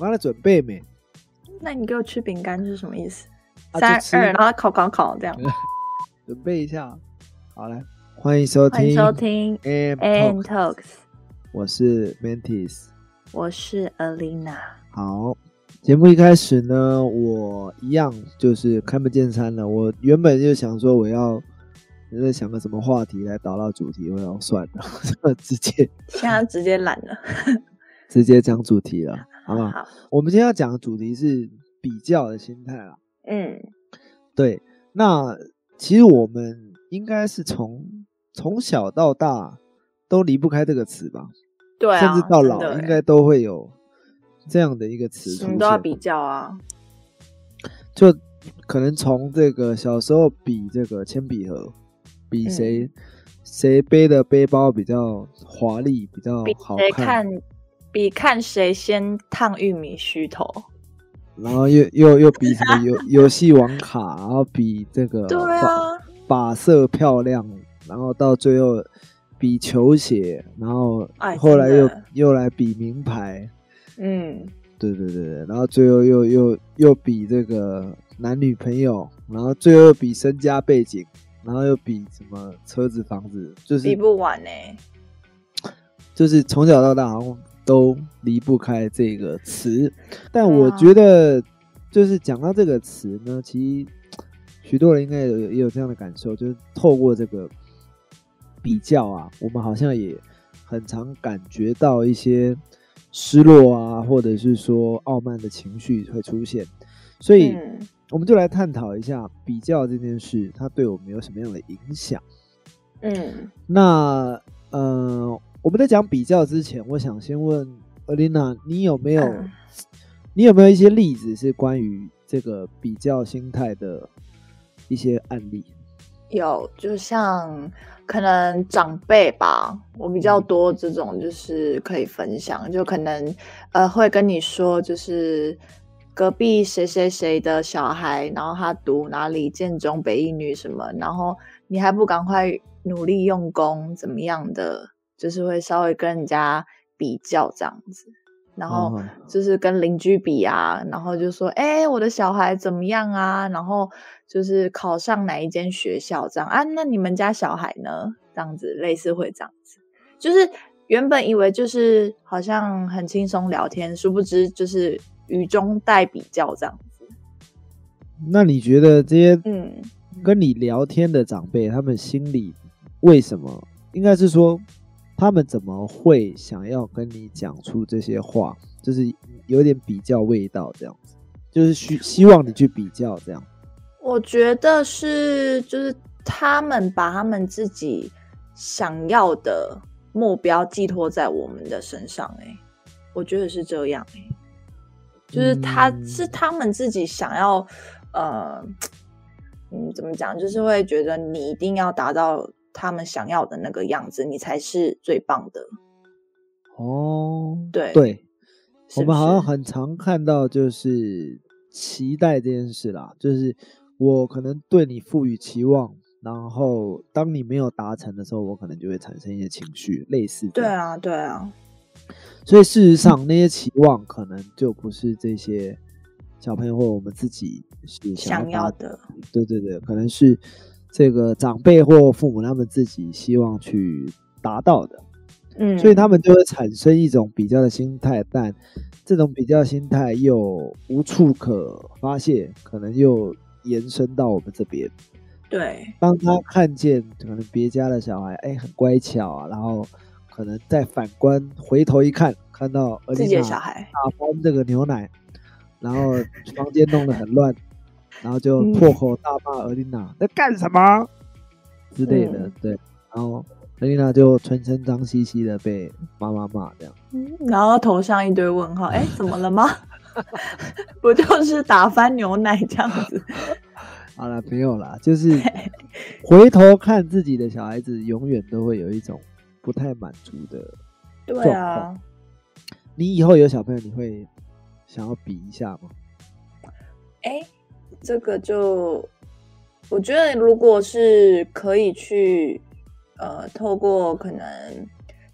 刚才准备没？那你给我吃饼干是什么意思？啊三二，然后烤烤烤这样。准备一下。好来，欢迎收听欢迎收听 AM An Talk，Talks，我是 Mantis。我是 Alina。好，节目一开始呢，我一样就是开门见山了。我原本就想说我要。我在想个什么话题来导到主题，我要算了，直接现在直接懒了。直接讲主题了，好不好？好，我们今天要讲的主题是比较的心态啦。嗯，对，那其实我们应该是从从小到大都离不开这个词吧，对啊，甚至到老应该都会有这样的一个词出现。都要比较啊。就可能从这个小时候比这个铅笔盒，比嗯谁、谁背的背包比较华丽，比较好看，谁看，比看谁先烫玉米须头。然后又又又比什么游游戏网卡，然后比这个 对把啊，把色漂亮，然后到最后比球鞋，然后哎后来又、又来比名牌，嗯，对对对对，然后最后又又又比这个男女朋友，然后最后又比身家背景，然后又比什么车子房子，就是比不完呢、就是从小到大好像都离不开这个词，但我觉得就是讲到这个词呢，其实许多人应该有也有这样的感受，就是透过这个比较啊，我们好像也很常感觉到一些失落啊，或者是说傲慢的情绪会出现，所以嗯。我们就来探讨一下比较这件事，它对我们有什么样的影响。嗯，那呃，我们在讲比较之前，我想先问 Alina，你有没有、嗯你有没有一些例子是关于这个比较心态的一些案例？有，就像可能长辈吧，我比较多这种就是可以分享，就可能呃会跟你说，就是隔壁谁谁谁的小孩，然后他读哪里建中、北一女什么，然后你还不赶快努力用功，怎么样的，就是会稍微跟人家比较这样子。然后嗯就是跟邻居比啊，然后就说，哎、我的小孩怎么样啊？然后就是考上哪一间学校这样啊？那你们家小孩呢？这样子类似会这样子，就是原本以为就是好像很轻松聊天，殊不知就是语中带比较这样子。那你觉得这些嗯，跟你聊天的长辈，他们心里为什么？应该是说，他们怎么会想要跟你讲出这些话？就是有点比较味道这样子，就是希希望你去比较这样。我觉得是就是他们把他们自己想要的目标寄托在我们的身上、欸，我觉得是这样、欸，就是他、嗯是他们自己想要，呃，嗯，怎么讲，就是会觉得你一定要达到他们想要的那个样子，你才是最棒的，哦，对对，我们好像很常看到就是期待这件事啦，就是我可能对你赋予期望，然后当你没有达成的时候，我可能就会产生一些情绪，类似。对啊，对啊，所以事实上，那些期望可能就不是这些小朋友或我们自己是想要的，对对对，可能是这个长辈或父母他们自己希望去达到的。嗯，所以他们就会产生一种比较的心态，但这种比较心态又无处可发泄，可能又延伸到我们这边。对，当他看见可能别家的小孩，哎，很乖巧啊，然后可能再反观回头一看，看到尔自己的小孩，打翻这个牛奶，然后房间弄得很乱，然后就嗯破口大骂尔琳娜在干什么之类的，嗯对，然后尔琳娜就全身脏兮兮的被妈妈骂这样。嗯然后头上一堆问号，哎，怎么了吗？不就是打翻牛奶这样子？好了，没有啦，就是回头看自己的小孩子，永远都会有一种不太满足的。对啊，你以后有小朋友，你会想要比一下吗？哎，这个就我觉得，如果是可以去呃，透过可能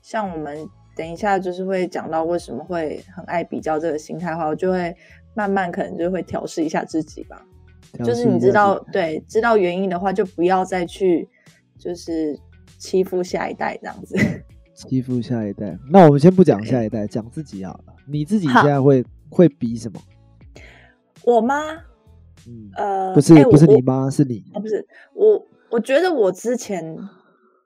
像我们等一下就是会讲到为什么会很爱比较这个心态的话，我就会慢慢可能就会调试一下自己吧。就是你知道，对，知道原因的话，就不要再去就是欺负下一代这样子。欺负下一代，那我们先不讲下一代，讲自己好了。你自己现在会会比什么？我妈，嗯，呃，不是，不是你妈，是你啊，不是我。我觉得我之前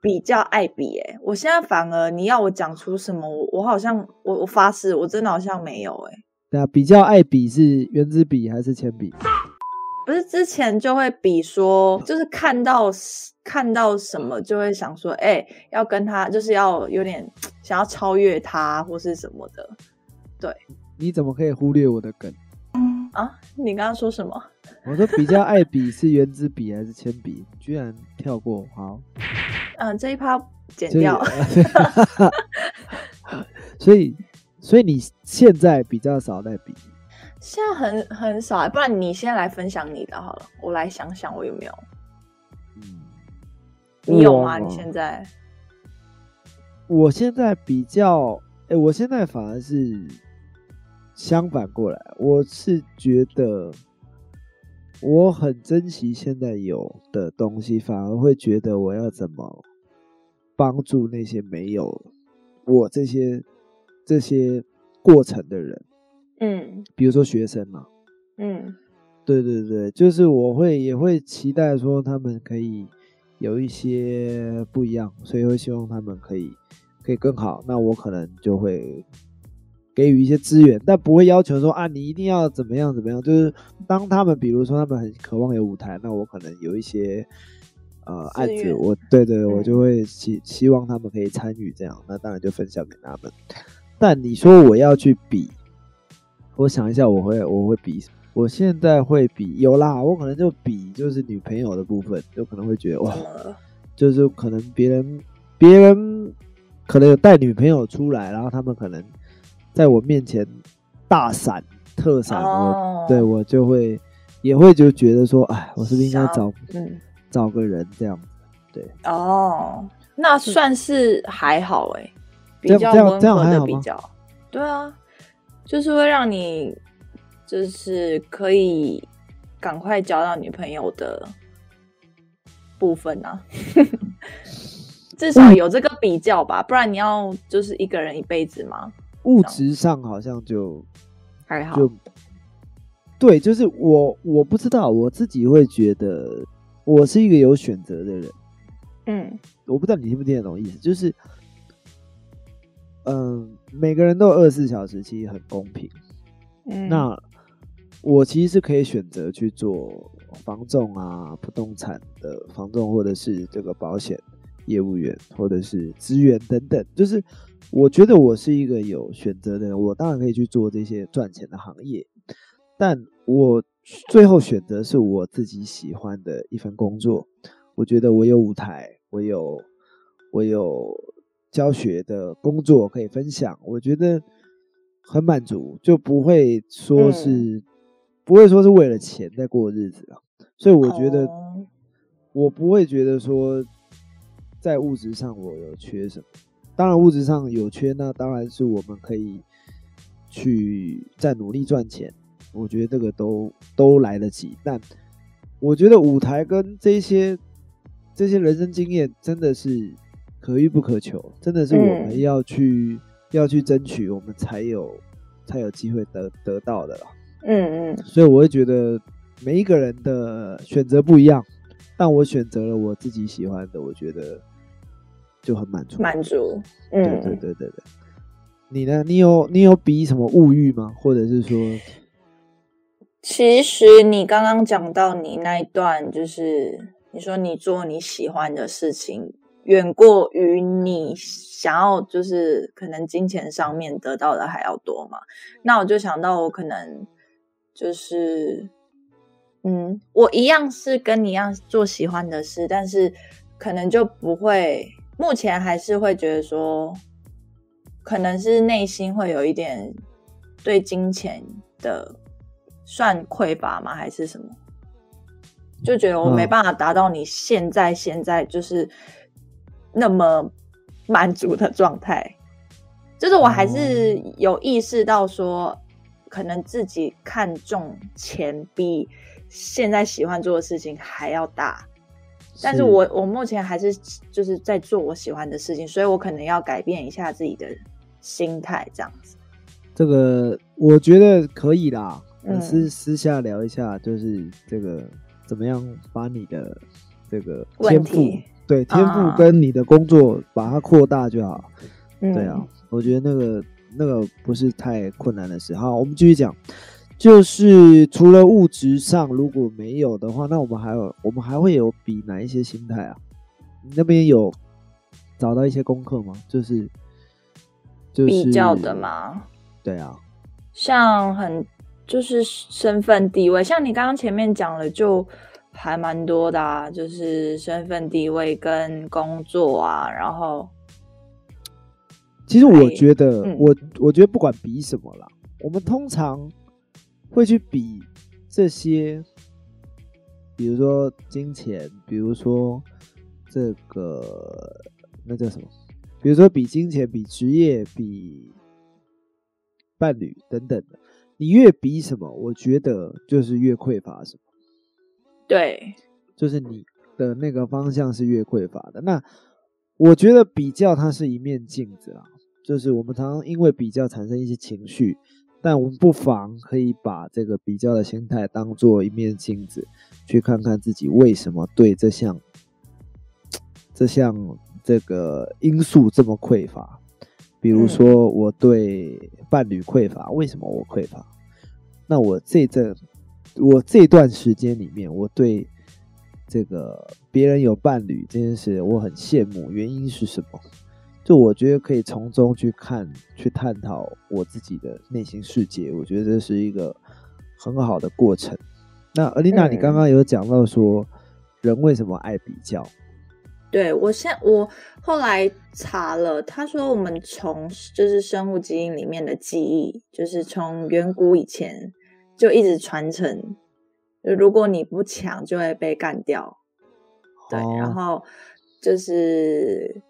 比较爱比，哎，我现在反而你要我讲出什么，我我好像我我发誓，我真的好像没有，哎。对啊，比较爱比是圆珠笔还是铅笔？不是之前就会比说，就是看到看到什么就会想说，哎，要跟他就是要有点想要超越他或是什么的。对，你怎么可以忽略我的梗？啊，你刚刚说什么？我说比较爱笔是圆珠笔还是铅笔？居然跳过，好。嗯，这一趴剪掉。所以，所以你现在比较少在比。现在很很少，不然你先来分享你的好了，我来想想我有没有。嗯，你有吗？你现在？我现在比较，哎，我现在反而是相反过来，我是觉得。我很珍惜现在有的东西，反而会觉得我要怎么帮助那些没有我这些这些过程的人，嗯，比如说学生嘛，嗯，对对对，就是我会也会期待说他们可以有一些不一样，所以会希望他们可以可以更好，那我可能就会。给予一些资源，但不会要求说啊，你一定要怎么样怎么样。就是当他们，比如说他们很渴望有舞台，那我可能有一些呃案子，我对对，我就会希希望他们可以参与这样。那当然就分享给他们。但你说我要去比，我想一下，我会我会比，我现在会比有啦，我可能就比就是女朋友的部分，就可能会觉得哇，就是可能别人别人可能有带女朋友出来，然后他们可能。在我面前大闪特闪，我对我就会也会就觉得说，哎，我是不是应该找找个人这样？对。哦，那算是还好哎，比较温和的比较，对啊，就是会让你就是可以赶快交到女朋友的部分啊，至少有这个比较吧，不然你要就是一个人一辈子吗？物质上好像就还好，就对，就是我我不知道，我自己会觉得我是一个有选择的人。嗯，我不知道你听不听得懂意思，就是，嗯，每个人都有二十四小时，其实很公平。嗯，那我其实是可以选择去做房仲啊、不动产的房仲，或者是这个保险业务员，或者是资源等等，就是。我觉得我是一个有选择的人，我当然可以去做这些赚钱的行业，但我最后选择是我自己喜欢的一份工作。我觉得我有舞台，我有我有教学的工作可以分享，我觉得很满足，就不会说是不会说是为了钱在过日子了。所以我觉得我不会觉得说在物质上我有缺什么。当然，物质上有缺，那当然是我们可以去再努力赚钱。我觉得这个都都来得及。但我觉得舞台跟这些这些人生经验真的是可遇不可求，真的是我们要去要去争取，我们才有才有机会得得到的。嗯嗯。所以我会觉得每一个人的选择不一样，但我选择了我自己喜欢的，我觉得。就很满足，满足，嗯，对对对对对。你呢？你有你有比什么物欲吗？或者是说，其实你刚刚讲到你那一段，就是你说你做你喜欢的事情，远过于你想要，就是可能金钱上面得到的还要多嘛？那我就想到，我可能就是，嗯，我一样是跟你一样做喜欢的事，但是可能就不会。目前还是会觉得说，可能是内心会有一点对金钱的算匮乏吗？还是什么？就觉得我没办法达到你现在现在就是那么满足的状态。就是我还是有意识到说，可能自己看重钱比现在喜欢做的事情还要大。但是我我目前还是就是在做我喜欢的事情，所以我可能要改变一下自己的心态，这样子。这个我觉得可以啦，私私下聊一下，就是这个怎么样把你的这个天赋，对天赋跟你的工作把它扩大就好。对啊，我觉得那个那个不是太困难的事。好，我们继续讲。就是除了物质上如果没有的话，那我们还有我们还会有比哪一些心态啊？你那边有找到一些功课吗？就是就是比较的吗？对啊，像很就是身份地位，像你刚刚前面讲了，就还蛮多的啊，就是身份地位跟工作啊，然后其实我觉得，我我觉得不管比什么啦，我们通常。会去比这些，比如说金钱，比如说这个那叫什么？比如说比金钱、比职业、比伴侣等等的。你越比什么，我觉得就是越匮乏什么。对，就是你的那个方向是越匮乏的。那我觉得比较它是一面镜子啊，就是我们常常因为比较产生一些情绪。但我们不妨可以把这个比较的心态当做一面镜子，去看看自己为什么对这项这项这个因素这么匮乏。比如说，我对伴侣匮乏，为什么我匮乏？那我这阵我这段时间里面，我对这个别人有伴侣这件事，我很羡慕，原因是什么？就我觉得可以从中去看、去探讨我自己的内心世界，我觉得这是一个很好的过程。那尔丽娜，你刚刚有讲到说，人为什么爱比较？对我现我后来查了，他说我们从就是生物基因里面的记忆，就是从远古以前就一直传承。如果你不抢，就会被干掉。对，然后就是。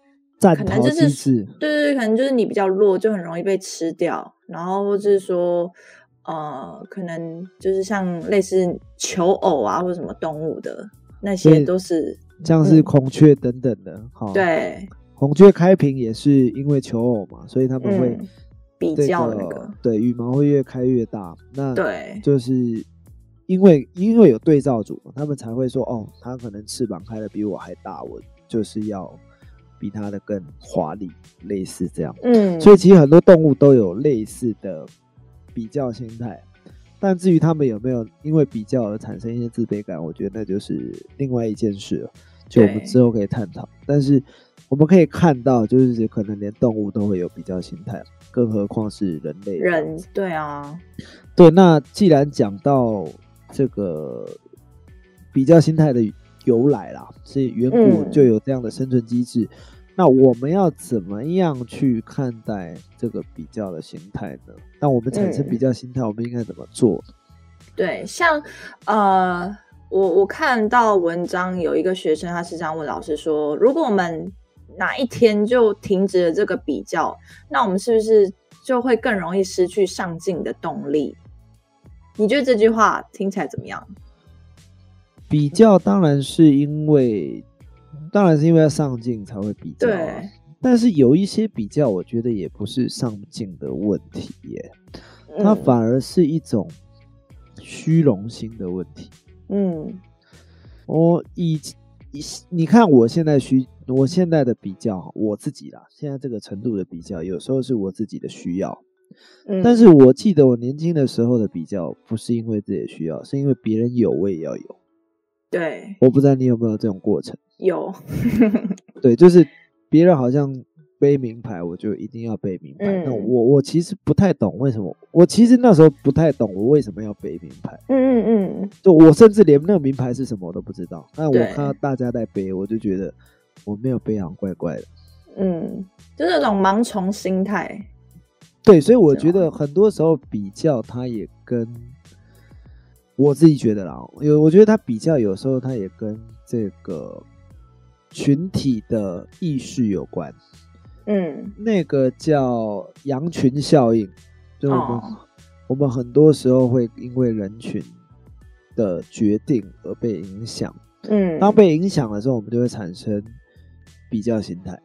可能就是对对对，可能就是你比较弱，就很容易被吃掉。然后或者是说，呃，可能就是像类似求偶啊，或者什么动物的那些，都是像是孔雀等等的。好，对，孔雀开屏也是因为求偶嘛，所以他们会比较那个，对，羽毛会越开越大。那对，就是因为因为有对照组，他们才会说，哦，他可能翅膀开的比我还大，我就是要。比它的更华丽，类似这样。嗯，所以其实很多动物都有类似的比较心态，但至于他们有没有因为比较而产生一些自卑感，我觉得那就是另外一件事了，就我们之后可以探讨。但是我们可以看到，就是可能连动物都会有比较心态，更何况是人类。人，对啊，对。那既然讲到这个比较心态的由来啦，是远古就有这样的生存机制。那我们要怎么样去看待这个比较的心态呢？那我们产生比较心态，我们应该怎么做？对，像呃，我我看到文章有一个学生，他是这样问老师说：如果我们哪一天就停止了这个比较，那我们是不是就会更容易失去上进的动力？你觉得这句话听起来怎么样？比较当然是因为。当然是因为要上镜才会比较，对。但是有一些比较，我觉得也不是上镜的问题耶，它反而是一种虚荣心的问题。嗯，我以以你看我现在需我现在的比较，我自己啦，现在这个程度的比较，有时候是我自己的需要。嗯，但是我记得我年轻的时候的比较，不是因为自己的需要，是因为别人有我也要有。对，我不知道你有没有这种过程。有，对，就是别人好像背名牌，我就一定要背名牌。那我我其实不太懂为什么，我其实那时候不太懂我为什么要背名牌。嗯嗯嗯，就我甚至连那个名牌是什么我都不知道。那我看到大家在背，我就觉得我没有背好怪怪的。嗯，就是那种盲从心态。对，所以我觉得很多时候比较，它也跟我自己觉得啦，有我觉得它比较有时候它也跟这个。群体的意识有关，嗯，那个叫羊群效应，就我们、哦我们很多时候会因为人群的决定而被影响。嗯，当被影响的时候，我们就会产生比较心态。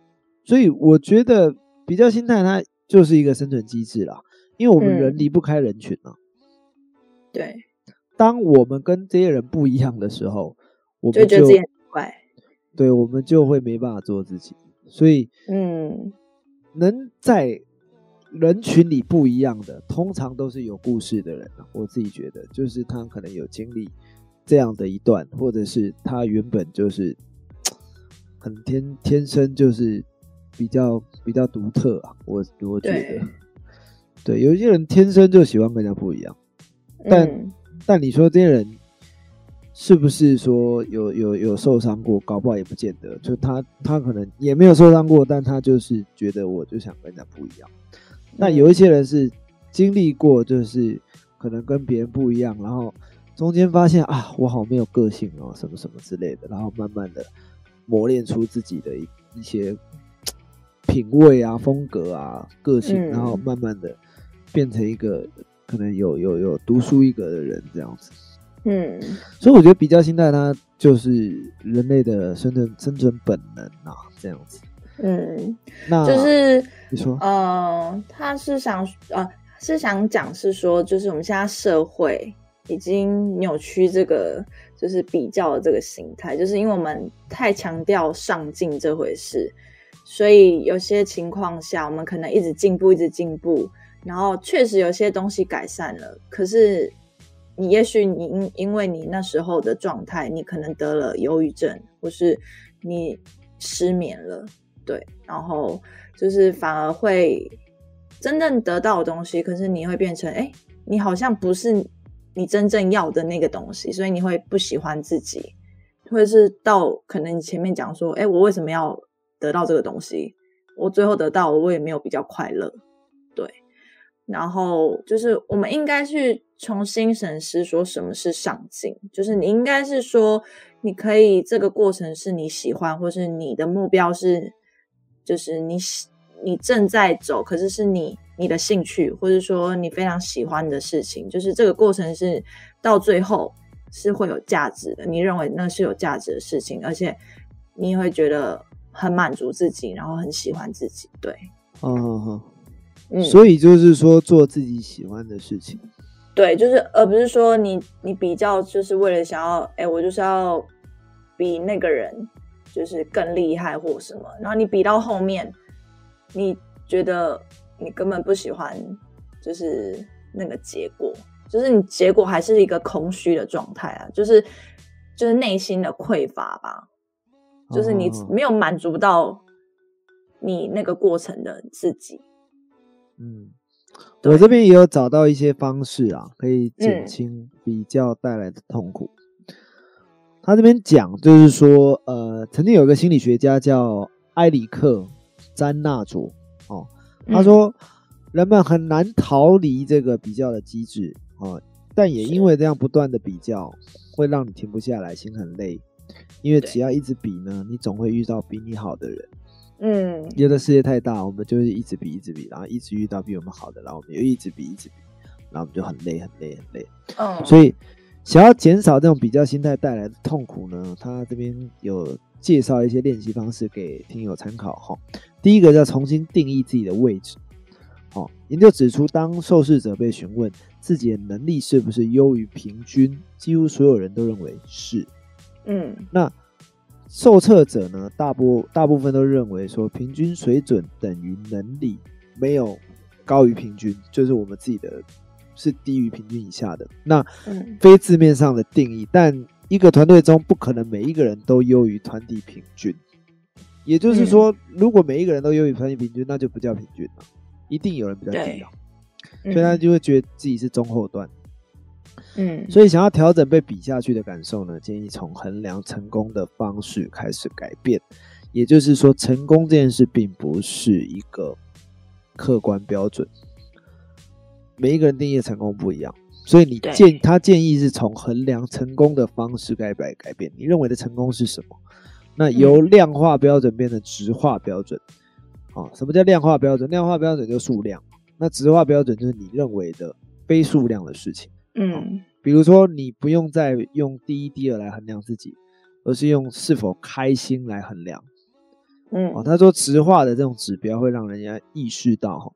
所以我觉得比较心态它就是一个生存机制啦，因为我们嗯人离不开人群啊。对，当我们跟这些人不一样的时候，我们就觉得自己很怪。对，我们就会没办法做自己。所以嗯能在人群里不一样的，通常都是有故事的人啊。我自己觉得，就是他可能有经历这样的一段，或者是他原本就是很天天生就是比较比较独特啊。我我觉得，对，有一些人天生就喜欢跟人家不一样。但嗯但你说这些人是不是说有有有受伤过？搞不好也不见得。就他他可能也没有受伤过，但他就是觉得我就想跟人家不一样。那有一些人是经历过，就是可能跟别人不一样，然后中间发现啊，我好没有个性哦，什么什么之类的，然后慢慢的磨练出自己的一一些品味啊、风格啊、个性，嗯然后慢慢的变成一个可能有有有独树一格的人这样子。嗯所以我觉得比较心态它就是人类的生存生存本能啊，这样子。嗯，那就是你说，呃，他是想呃是想讲是说，就是我们现在社会已经扭曲这个就是比较的这个心态，就是因为我们太强调上进这回事，所以有些情况下我们可能一直进步，一直进步，然后确实有些东西改善了，可是你也许你因因为你那时候的状态，你可能得了忧郁症，或是你失眠了。对，然后就是反而会真正得到的东西，可是你会变成，哎，你好像不是你真正要的那个东西，所以你会不喜欢自己，或者是到可能你前面讲说，哎，我为什么要得到这个东西？我最后得到，我也没有比较快乐，对。然后就是我们应该去重新审视，说什么是上进，就是你应该是说，你可以这个过程是你喜欢，或是你的目标是。就是你你正在走，可是是你你的兴趣，或者说你非常喜欢的事情，就是这个过程是到最后是会有价值的。你认为那是有价值的事情，而且你也会觉得很满足自己，然后很喜欢自己。对，嗯所以就是说做自己喜欢的事情。对，就是而不是说你你比较就是为了想要，哎，我就是要比那个人。就是更厉害或什么，然后你比到后面，你觉得你根本不喜欢，就是那个结果，就是你结果还是一个空虚的状态啊，就是就是内心的匮乏吧，就是你哦没有满足到你那个过程的自己。嗯，我这边也有找到一些方式啊，可以减嗯轻比较带来的痛苦。他这边讲就是说，呃，曾经有一个心理学家叫埃里克·詹纳佐哦，他嗯说人们很难逃离这个比较的机制哦，但也因为这样不断的比较，会让你停不下来，心很累。因为只要一直比呢，你总会遇到比你好的人。嗯因为这世界太大，我们就是一直比，一直比，然后一直遇到比我们好的，然后我们又一直比，一直比，然后我们就很累，很累，很累。嗯，所以，想要减少这种比较心态带来的痛苦呢，他这边有介绍一些练习方式给听友参考哈。第一个叫重新定义自己的位置。哦，研究指出，当受试者被询问自己的能力是不是优于平均，几乎所有人都认为是。嗯那受测者呢，大部大部分都认为说，平均水准等于能力，没有高于平均，就是我们自己的是低于平均以下的。那嗯非字面上的定义，但一个团队中不可能每一个人都优于团体平均。也就是说，如果每一个人都优于团体平均，那就不叫平均了，一定有人比较低对啊，所以他嗯就会觉得自己是中后段。嗯所以想要调整被比下去的感受呢，建议从衡量成功的方式开始改变。也就是说，成功这件事并不是一个客观标准，每一个人定义的成功不一样。所以你建他建议是从衡量成功的方式改改改变。你认为的成功是什么？那由量化标准变成质化标准。啊，什么叫量化标准？量化标准就数量，那质化标准就是你认为的非数量的事情。嗯比如说，你不用再用第一、第二来衡量自己，而是用是否开心来衡量。哦，嗯他说直化的这种指标会让人家意识到，哈，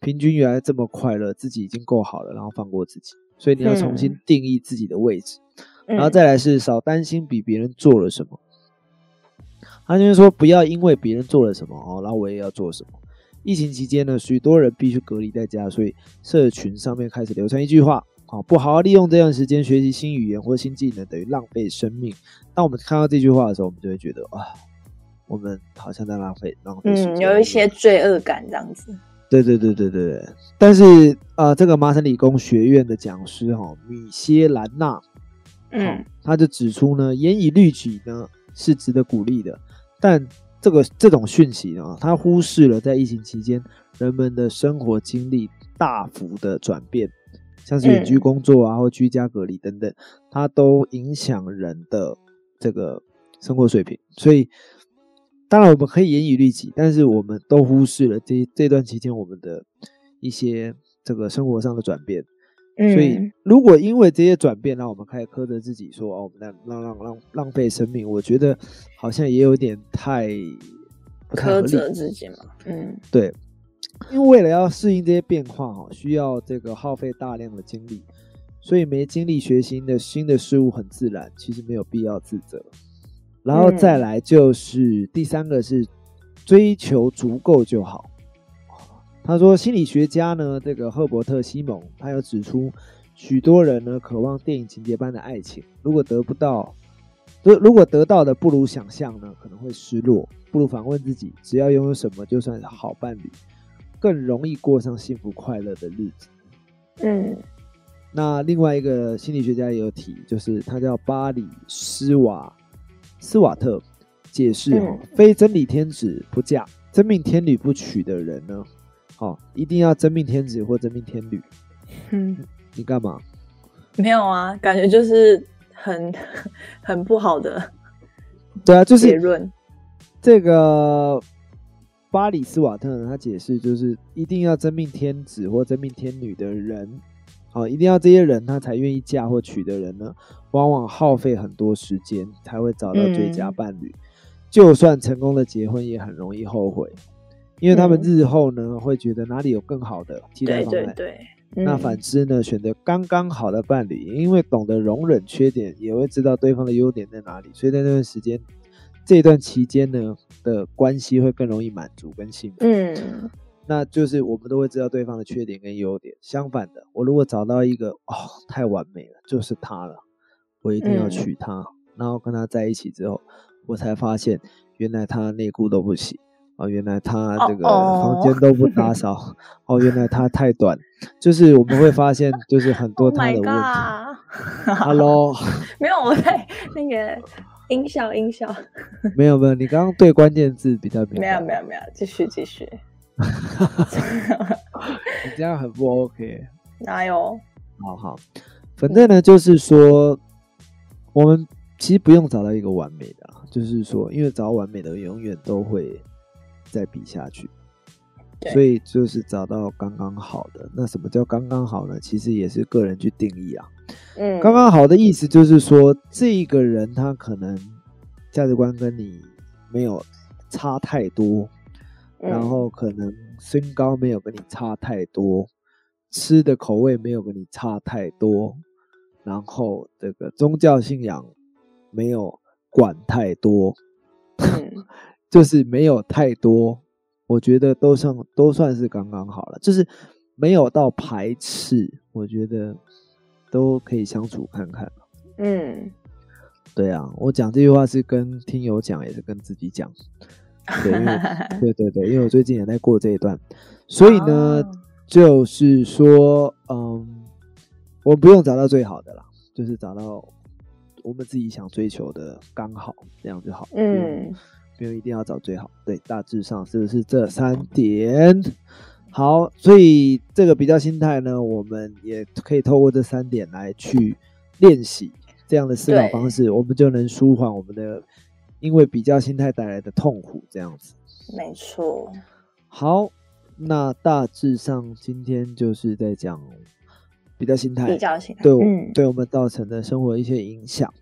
平均原来这么快乐，自己已经够好了，然后放过自己，所以你要重新嗯定义自己的位置，嗯，然后再来是少担心比别人做了什么。他就是说，不要因为别人做了什么哦，然后我也要做什么。疫情期间呢，许多人必须隔离在家，所以社群上面开始流传一句话：好，不好好利用这段时间学习新语言或新技能，等于浪费生命。当我们看到这句话的时候，我们就会觉得啊，我们好像在浪费浪费时间。嗯有一些罪恶感这样子。对对对对对对。但是呃，这个麻省理工学院的讲师哈、米歇兰纳，嗯他就指出呢，严以律己呢是值得鼓励的，但这个这种讯息呢，他忽视了在疫情期间人们的生活经历大幅的转变，像是远距嗯工作啊，或居家隔离等等，它都影响人的这个生活水平。所以，当然我们可以严以律己，但是我们都忽视了这这段期间我们的一些这个生活上的转变。嗯，所以，如果因为这些转变，让我们开始苛责自己说，哦，我们在浪浪浪浪费生命，我觉得好像也有点太太。苛责自己嘛。嗯对，因为为了要适应这些变化，哈，需要这个耗费大量的精力，所以没精力学新的新的事物很自然，其实没有必要自责。然后再来就是、第三个是追求足够就好。他说，心理学家呢，这个赫伯特·西蒙，他有指出，许多人呢渴望电影情节般的爱情，如果得不到，如如果得到的不如想象呢，可能会失落。不如反问自己，只要拥有什么，就算是好伴侣，更容易过上幸福快乐的日子。嗯那另外一个心理学家也有提，就是他叫巴里斯瓦斯瓦特，解释哦，嗯非真理天子不嫁，真命天女不娶的人呢，哦，一定要真命天子或真命天女。嗯，你干嘛？没有啊，感觉就是很 很不好的对啊，就是结论。这个巴里斯瓦特呢，他解释就是一定要真命天子或真命天女的人，好、一定要这些人他才愿意嫁或娶的人呢，往往耗费很多时间才会找到最佳嗯伴侣，就算成功的结婚也很容易后悔，因为他们嗯日后呢会觉得哪里有更好的替代方案。对。对，那嗯反之呢，选择刚刚好的伴侣，因为懂得容忍缺点，也会知道对方的优点在哪里，所以在那段时间，这段期间呢的关系会更容易满足跟幸福。嗯那就是我们都会知道对方的缺点跟优点。相反的，我如果找到一个哦太完美了，就是他了，我一定要嗯娶她，然后跟他在一起之后，我才发现原来他内裤都不洗。哦，原来他这个哦房间都不打扫。哦，原来他太短，就是我们会发现，就是很多 Oh 他 my 的问题。god！Hello，没有，我在那个音效音效，没有没有，你刚刚对关键字比较敏没有，没有没有，继续继续。你这样很不 OK。哪有？好好，反正呢，就是说，我们其实不用找到一个完美的啦，就是说，因为找到完美的，永远都会再比下去，对所以就是找到刚刚好的。那什么叫刚刚好呢？其实也是个人去定义啊。嗯，刚刚好的意思就是说，这个人他可能价值观跟你没有差太多，嗯。然后可能身高没有跟你差太多，吃的口味没有跟你差太多，然后这个宗教信仰没有管太多，嗯。就是没有太多，我觉得都算都算是刚刚好了，就是没有到排斥，我觉得都可以相处看看。嗯，对啊，我讲这句话是跟听友讲，也是跟自己讲。对，因为 对对对，因为我最近也在过这一段，所以呢，哦就是说，嗯，我们不用找到最好的啦，就是找到我们自己想追求的刚好，这样就好。嗯不用一定要找最好。对，大致上是不是这三点？好，所以这个比较心态呢，我们也可以透过这三点来去练习这样的思考方式，我们就能舒缓我们的因为比较心态带来的痛苦。这样子。没错。好，那大致上今天就是在讲比较心态，比较心态，对对我们造成的生活一些影响。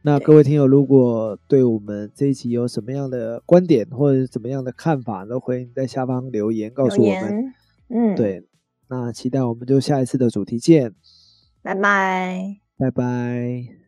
那各位听友，如果对我们这一集有什么样的观点或者怎么样的看法，都欢迎在下方留言告诉我们。言，嗯，，对，那期待我们就下一次的主题见，拜拜。拜拜。